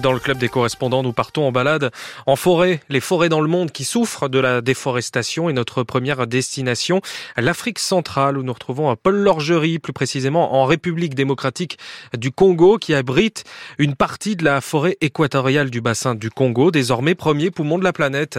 Dans le club des correspondants, nous partons en balade en forêt, les forêts dans le monde qui souffrent de la déforestation et notre première destination, l'Afrique centrale où nous retrouvons Paul Lorgerie, plus précisément en République démocratique du Congo qui abrite une partie de la forêt équatoriale du bassin du Congo, désormais premier poumon de la planète.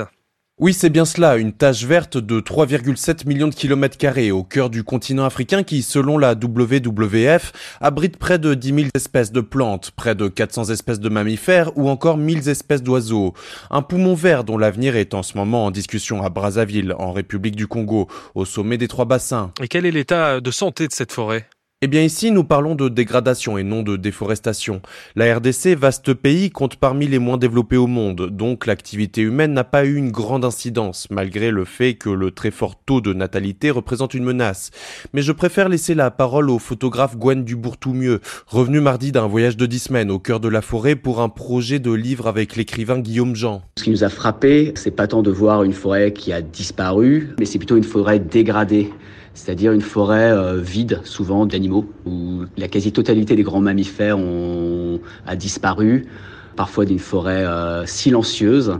Oui, c'est bien cela, une tache verte de 3,7 millions de kilomètres carrés au cœur du continent africain qui, selon la WWF, abrite près de 10 000 espèces de plantes, près de 400 espèces de mammifères ou encore 1000 espèces d'oiseaux. Un poumon vert dont l'avenir est en ce moment en discussion à Brazzaville, en République du Congo, au sommet des trois bassins. Et quel est l'état de santé de cette forêt? Eh bien ici, nous parlons de dégradation et non de déforestation. La RDC, vaste pays, compte parmi les moins développés au monde, donc l'activité humaine n'a pas eu une grande incidence, malgré le fait que le très fort taux de natalité représente une menace. Mais je préfère laisser la parole au photographe Gwen Dubourg-Toumieux, revenu mardi d'un voyage de dix semaines au cœur de la forêt pour un projet de livre avec l'écrivain Guillaume Jean. Ce qui nous a frappé, c'est pas tant de voir une forêt qui a disparu, mais c'est plutôt une forêt dégradée c'est-à-dire une forêt euh, vide, souvent d'animaux, où la quasi-totalité des grands mammifères ont, a disparu, parfois d'une forêt euh, silencieuse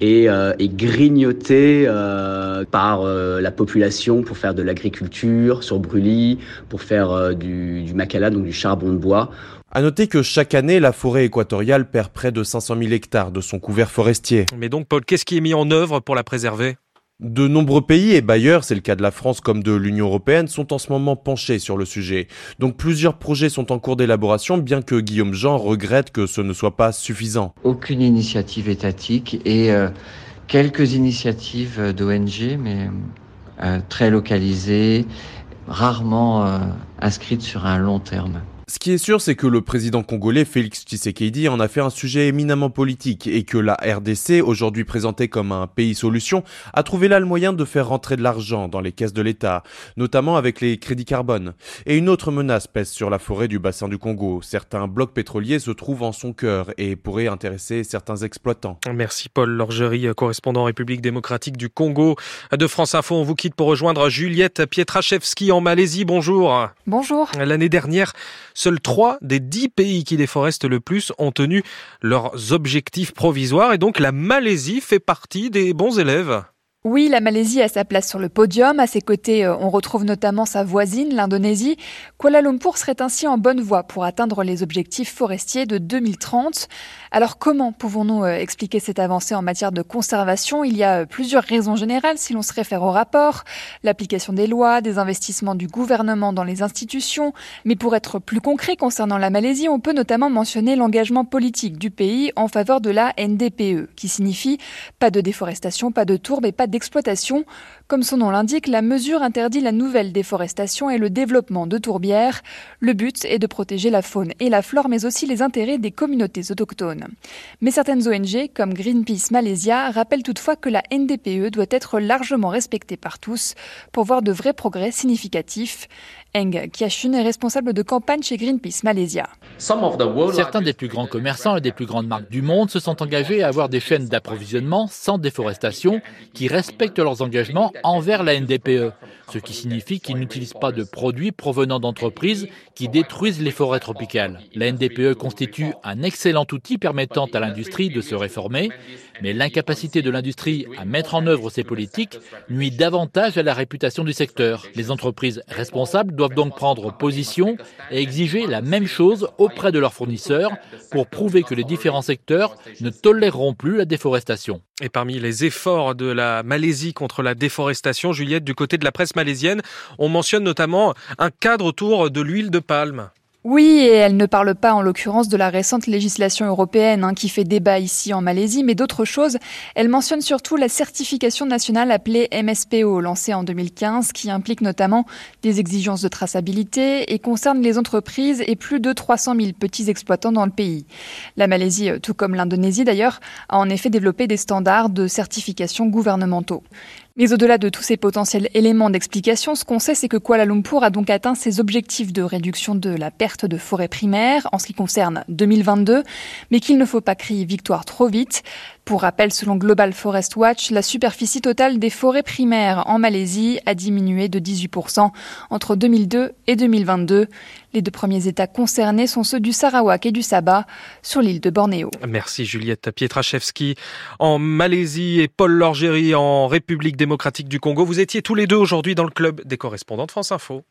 et, euh, grignotée par la population pour faire de l'agriculture sur brûlis, pour faire du, du macala, donc du charbon de bois. À noter que chaque année, la forêt équatoriale perd près de 500 000 hectares de son couvert forestier. Mais donc, Paul, qu'est-ce qui est mis en œuvre pour la préserver? De nombreux pays et bailleurs, c'est le cas de la France comme de l'Union européenne, sont en ce moment penchés sur le sujet. Donc plusieurs projets sont en cours d'élaboration, bien que Guillaume Jean regrette que ce ne soit pas suffisant. Aucune initiative étatique et euh, quelques initiatives d'ONG, mais euh, très localisées, rarement euh, inscrites sur un long terme. Ce qui est sûr, c'est que le président congolais Félix Tshisekedi en a fait un sujet éminemment politique et que la RDC, aujourd'hui présentée comme un pays solution, a trouvé là le moyen de faire rentrer de l'argent dans les caisses de l'État, notamment avec les crédits carbone. Et une autre menace pèse sur la forêt du bassin du Congo. Certains blocs pétroliers se trouvent en son cœur et pourraient intéresser certains exploitants. Merci Paul Lorgerie, correspondant République démocratique du Congo. De France Info, on vous quitte pour rejoindre Juliette Pietraszewski en Malaisie. Bonjour. Bonjour. L'année dernière, Seuls trois des dix pays qui déforestent le plus ont tenu leurs objectifs provisoires et donc la Malaisie fait partie des bons élèves. Oui, la Malaisie a sa place sur le podium. À ses côtés, euh, on retrouve notamment sa voisine, l'Indonésie. Kuala Lumpur serait ainsi en bonne voie pour atteindre les objectifs forestiers de 2030. Alors comment pouvons-nous euh, expliquer cette avancée en matière de conservation? Il y a euh, plusieurs raisons générales si l'on se réfère au rapport. L'application des lois, des investissements du gouvernement dans les institutions. Mais pour être plus concret concernant la Malaisie, on peut notamment mentionner l'engagement politique du pays en faveur de la NDPE, qui signifie pas de déforestation, pas de tourbe et pas de exploitation. Comme son nom l'indique, la mesure interdit la nouvelle déforestation et le développement de tourbières. Le but est de protéger la faune et la flore, mais aussi les intérêts des communautés autochtones. Mais certaines ONG, comme Greenpeace Malaysia, rappellent toutefois que la NDPE doit être largement respectée par tous pour voir de vrais progrès significatifs. Eng Kiashun est responsable de campagne chez Greenpeace Malaysia. Certains des plus grands commerçants et des plus grandes marques du monde se sont engagés à avoir des chaînes d'approvisionnement sans déforestation qui respectent leurs engagements envers la NDPE, ce qui signifie qu'ils n'utilisent pas de produits provenant d'entreprises qui détruisent les forêts tropicales. La NDPE constitue un excellent outil permettant à l'industrie de se réformer, mais l'incapacité de l'industrie à mettre en œuvre ces politiques nuit davantage à la réputation du secteur. Les entreprises responsables doivent donc prendre position et exiger la même chose auprès de leurs fournisseurs pour prouver que les différents secteurs ne toléreront plus la déforestation. Et parmi les efforts de la Malaisie contre la déforestation, Juliette, du côté de la presse malaisienne, on mentionne notamment un cadre autour de l'huile de palme. Oui, et elle ne parle pas en l'occurrence de la récente législation européenne hein, qui fait débat ici en Malaisie, mais d'autres choses. Elle mentionne surtout la certification nationale appelée MSPO, lancée en 2015, qui implique notamment des exigences de traçabilité et concerne les entreprises et plus de 300 000 petits exploitants dans le pays. La Malaisie, tout comme l'Indonésie d'ailleurs, a en effet développé des standards de certification gouvernementaux. Mais au-delà de tous ces potentiels éléments d'explication, ce qu'on sait, c'est que Kuala Lumpur a donc atteint ses objectifs de réduction de la perte de forêt primaire en ce qui concerne 2022, mais qu'il ne faut pas crier victoire trop vite. Pour rappel, selon Global Forest Watch, la superficie totale des forêts primaires en Malaisie a diminué de 18% entre 2002 et 2022. Les deux premiers États concernés sont ceux du Sarawak et du Sabah, sur l'île de Bornéo. Merci Juliette Pietraszewski. En Malaisie et Paul Lorgéry en République démocratique du Congo, vous étiez tous les deux aujourd'hui dans le club des correspondants de France Info.